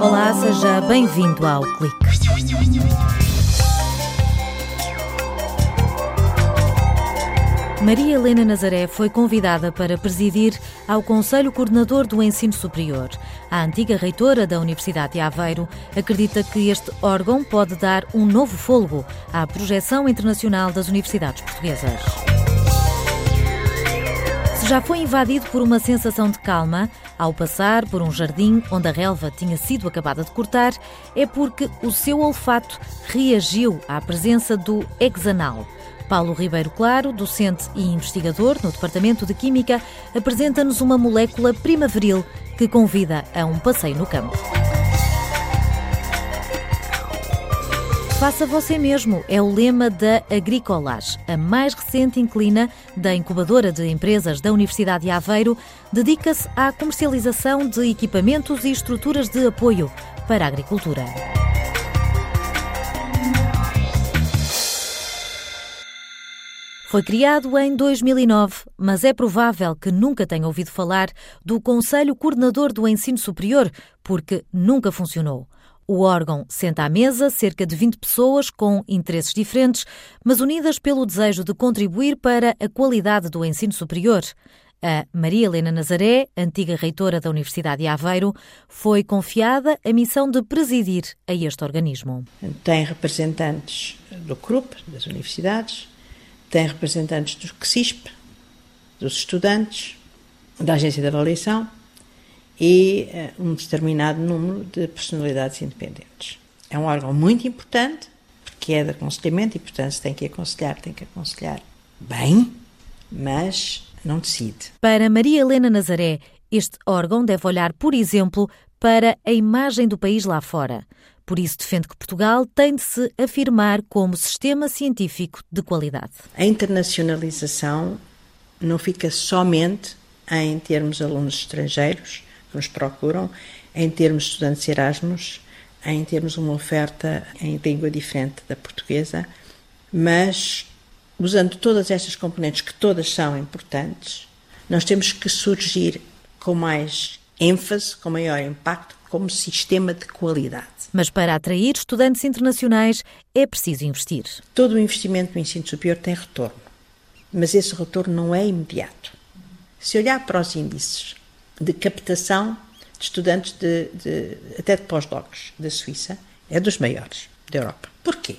Olá, seja bem-vindo ao Clique. Maria Helena Nazaré foi convidada para presidir ao Conselho Coordenador do Ensino Superior. A antiga reitora da Universidade de Aveiro acredita que este órgão pode dar um novo fôlego à projeção internacional das universidades portuguesas. Já foi invadido por uma sensação de calma ao passar por um jardim onde a relva tinha sido acabada de cortar, é porque o seu olfato reagiu à presença do hexanal Paulo Ribeiro Claro, docente e investigador no Departamento de Química, apresenta-nos uma molécula primaveril que convida a um passeio no campo. Faça você mesmo é o lema da Agricolage, a mais recente inclina da incubadora de empresas da Universidade de Aveiro, dedica-se à comercialização de equipamentos e estruturas de apoio para a agricultura. Foi criado em 2009, mas é provável que nunca tenha ouvido falar do Conselho Coordenador do Ensino Superior, porque nunca funcionou. O órgão senta à mesa cerca de 20 pessoas com interesses diferentes, mas unidas pelo desejo de contribuir para a qualidade do ensino superior. A Maria Helena Nazaré, antiga reitora da Universidade de Aveiro, foi confiada a missão de presidir a este organismo. Tem representantes do CRUP, das universidades, tem representantes do CSISP, dos estudantes, da agência de avaliação e uh, um determinado número de personalidades independentes. É um órgão muito importante, porque é de aconselhamento e, portanto, se tem que aconselhar, tem que aconselhar bem, mas não decide. Para Maria Helena Nazaré, este órgão deve olhar, por exemplo, para a imagem do país lá fora. Por isso, defende que Portugal tem de se afirmar como sistema científico de qualidade. A internacionalização não fica somente em termos alunos estrangeiros que nos procuram, em termos estudantes Erasmus, em termos uma oferta em língua diferente da portuguesa, mas usando todas estas componentes, que todas são importantes, nós temos que surgir com mais ênfase, com maior impacto, como sistema de qualidade. Mas para atrair estudantes internacionais é preciso investir. Todo o investimento no ensino superior tem retorno, mas esse retorno não é imediato. Se olhar para os índices de captação de estudantes de, de até de pós-docs da Suíça, é dos maiores da Europa. Porquê?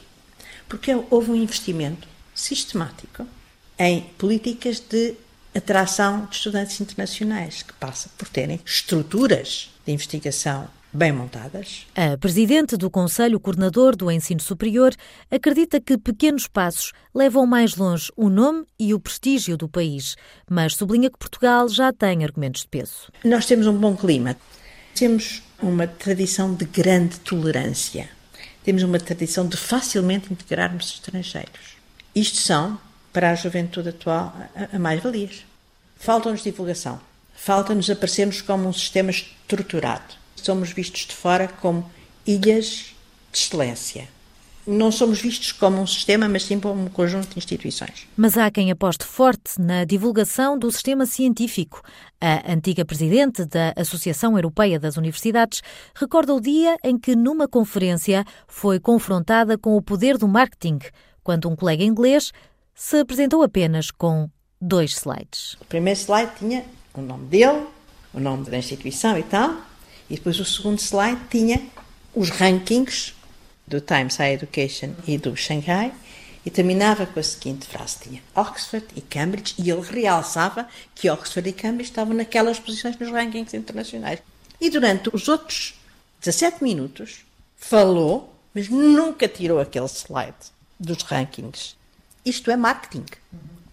Porque houve um investimento sistemático em políticas de atração de estudantes internacionais, que passa por terem estruturas de investigação bem montadas. A presidente do Conselho Coordenador do Ensino Superior acredita que pequenos passos levam mais longe o nome e o prestígio do país, mas sublinha que Portugal já tem argumentos de peso. Nós temos um bom clima. Temos uma tradição de grande tolerância. Temos uma tradição de facilmente integrarmos estrangeiros. Isto são, para a juventude atual, a mais-valias. Falta-nos divulgação Falta-nos aparecermos como um sistema estruturado. Somos vistos de fora como ilhas de excelência. Não somos vistos como um sistema, mas sim como um conjunto de instituições. Mas há quem aposte forte na divulgação do sistema científico. A antiga presidente da Associação Europeia das Universidades recorda o dia em que, numa conferência, foi confrontada com o poder do marketing, quando um colega inglês se apresentou apenas com dois slides. O primeiro slide tinha o nome dele, o nome da instituição e tal, e depois o segundo slide tinha os rankings do Times Higher Education e do Shanghai, e terminava com a seguinte frase: tinha Oxford e Cambridge, e ele realçava que Oxford e Cambridge estavam naquelas posições nos rankings internacionais. E durante os outros 17 minutos falou, mas nunca tirou aquele slide dos rankings. Isto é marketing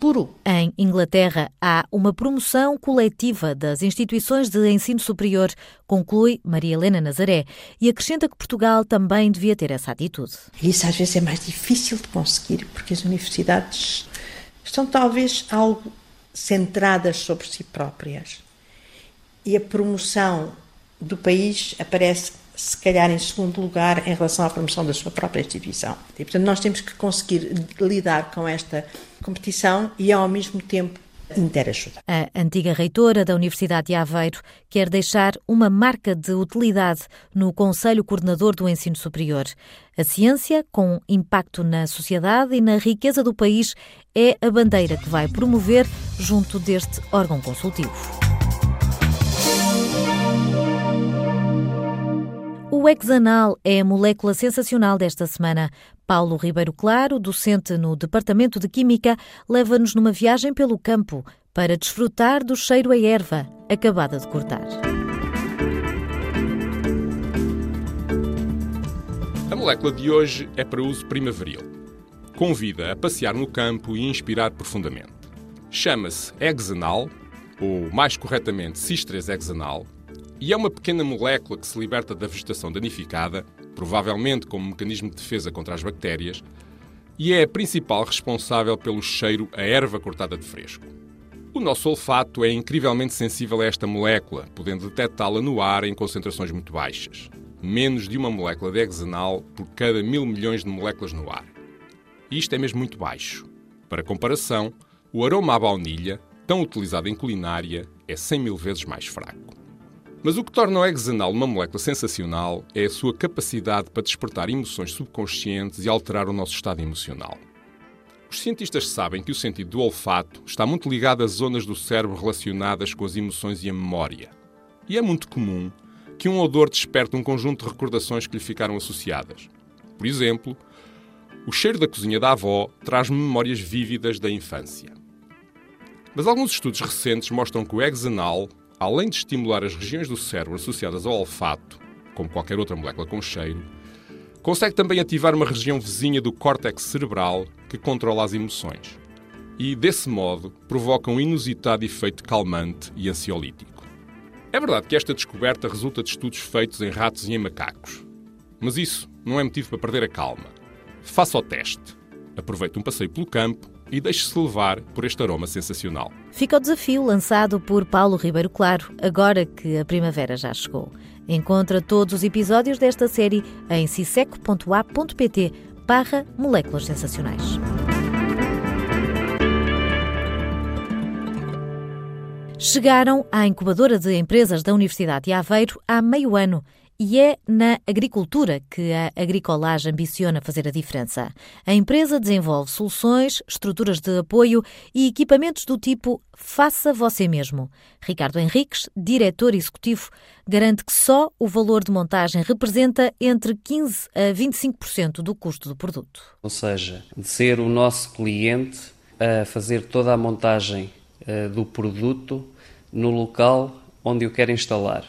puro. Em Inglaterra, há uma promoção coletiva das instituições de ensino superior, conclui Maria Helena Nazaré, e acrescenta que Portugal também devia ter essa atitude. Isso às vezes é mais difícil de conseguir, porque as universidades estão talvez algo centradas sobre si próprias. E a promoção do país aparece se calhar em segundo lugar em relação à promoção da sua própria instituição. E, portanto, nós temos que conseguir lidar com esta competição e ao mesmo tempo interajuda. A antiga reitora da Universidade de Aveiro quer deixar uma marca de utilidade no Conselho Coordenador do Ensino Superior. A ciência, com impacto na sociedade e na riqueza do país, é a bandeira que vai promover junto deste órgão consultivo. O hexanal é a molécula sensacional desta semana. Paulo Ribeiro Claro, docente no Departamento de Química, leva-nos numa viagem pelo campo para desfrutar do cheiro a erva acabada de cortar. A molécula de hoje é para uso primaveril. Convida a passear no campo e inspirar profundamente. Chama-se hexanal, ou mais corretamente cis-3-hexanal, e é uma pequena molécula que se liberta da vegetação danificada, provavelmente como mecanismo de defesa contra as bactérias, e é a principal responsável pelo cheiro a erva cortada de fresco. O nosso olfato é incrivelmente sensível a esta molécula, podendo detectá-la no ar em concentrações muito baixas. Menos de uma molécula de hexanal por cada mil milhões de moléculas no ar. E isto é mesmo muito baixo. Para comparação, o aroma à baunilha, tão utilizado em culinária, é 100 mil vezes mais fraco. Mas o que torna o hexanal uma molécula sensacional é a sua capacidade para despertar emoções subconscientes e alterar o nosso estado emocional. Os cientistas sabem que o sentido do olfato está muito ligado às zonas do cérebro relacionadas com as emoções e a memória. E é muito comum que um odor desperte um conjunto de recordações que lhe ficaram associadas. Por exemplo, o cheiro da cozinha da avó traz-me memórias vívidas da infância. Mas alguns estudos recentes mostram que o hexanal além de estimular as regiões do cérebro associadas ao olfato, como qualquer outra molécula com cheiro, consegue também ativar uma região vizinha do córtex cerebral que controla as emoções. E, desse modo, provoca um inusitado efeito calmante e ansiolítico. É verdade que esta descoberta resulta de estudos feitos em ratos e em macacos. Mas isso não é motivo para perder a calma. Faça o teste. Aproveite um passeio pelo campo e deixe-se levar por este aroma sensacional. Fica o desafio lançado por Paulo Ribeiro Claro, agora que a primavera já chegou. Encontra todos os episódios desta série em ciseco.a.pt barra moléculas sensacionais. Chegaram à incubadora de empresas da Universidade de Aveiro há meio ano e é na agricultura que a Agricolage ambiciona fazer a diferença. A empresa desenvolve soluções, estruturas de apoio e equipamentos do tipo Faça Você Mesmo. Ricardo Henriques, diretor executivo, garante que só o valor de montagem representa entre 15% a 25% do custo do produto. Ou seja, de ser o nosso cliente a fazer toda a montagem uh, do produto no local onde o quer instalar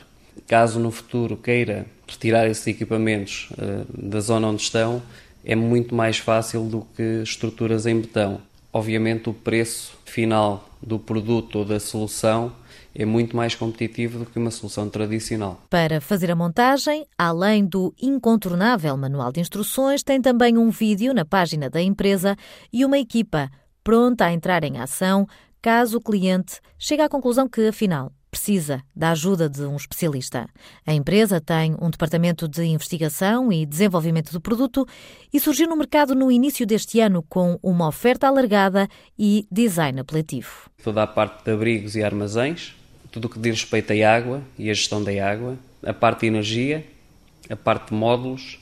caso no futuro queira retirar esses equipamentos uh, da zona onde estão, é muito mais fácil do que estruturas em betão. Obviamente, o preço final do produto ou da solução é muito mais competitivo do que uma solução tradicional. Para fazer a montagem, além do incontornável manual de instruções, tem também um vídeo na página da empresa e uma equipa pronta a entrar em ação caso o cliente chegue à conclusão que, afinal, precisa da ajuda de um especialista. A empresa tem um departamento de investigação e desenvolvimento do produto e surgiu no mercado no início deste ano com uma oferta alargada e design apelativo. Toda a parte de abrigos e armazéns, tudo o que diz respeito à água e à gestão da água, a parte de energia, a parte de módulos.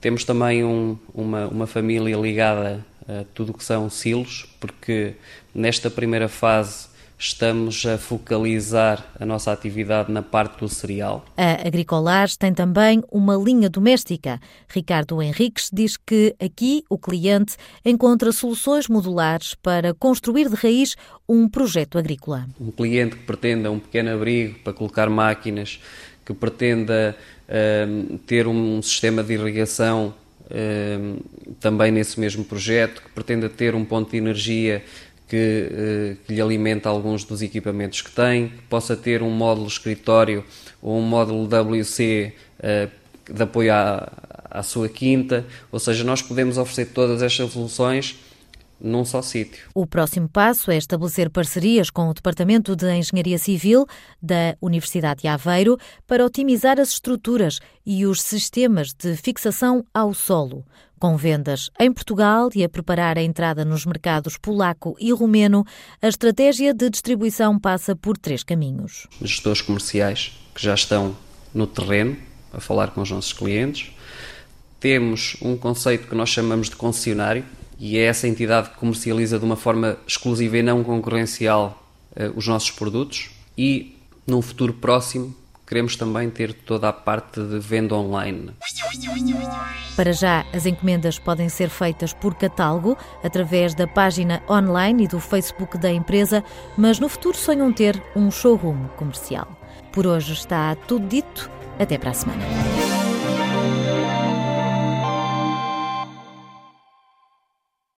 Temos também um, uma, uma família ligada a tudo o que são silos, porque nesta primeira fase estamos a focalizar a nossa atividade na parte do cereal. A Agricolage tem também uma linha doméstica. Ricardo Henriques diz que aqui o cliente encontra soluções modulares para construir de raiz um projeto agrícola. Um cliente que pretenda um pequeno abrigo para colocar máquinas, que pretenda uh, ter um sistema de irrigação uh, também nesse mesmo projeto, que pretenda ter um ponto de energia que, eh, que, lhe alimente alguns dos equipamentos que tem, que possa ter um módulo escritório ou um módulo WC eh, de apoio à, à sua quinta, ou seja, nós podemos oferecer todas estas soluções num só sítio. O próximo passo é estabelecer parcerias com o Departamento de Engenharia Civil da Universidade de Aveiro para otimizar as estruturas e os sistemas de fixação ao solo. Com vendas em Portugal e a preparar a entrada nos mercados polaco e romeno, a estratégia de distribuição passa por três caminhos. Gestores comerciais que já estão no terreno a falar com os nossos clientes. Temos um conceito que nós chamamos de concessionário, e é essa entidade que comercializa de uma forma exclusiva e não concorrencial uh, os nossos produtos. E num futuro próximo queremos também ter toda a parte de venda online. Para já, as encomendas podem ser feitas por catálogo, através da página online e do Facebook da empresa, mas no futuro sonham ter um showroom comercial. Por hoje está tudo dito. Até para a semana.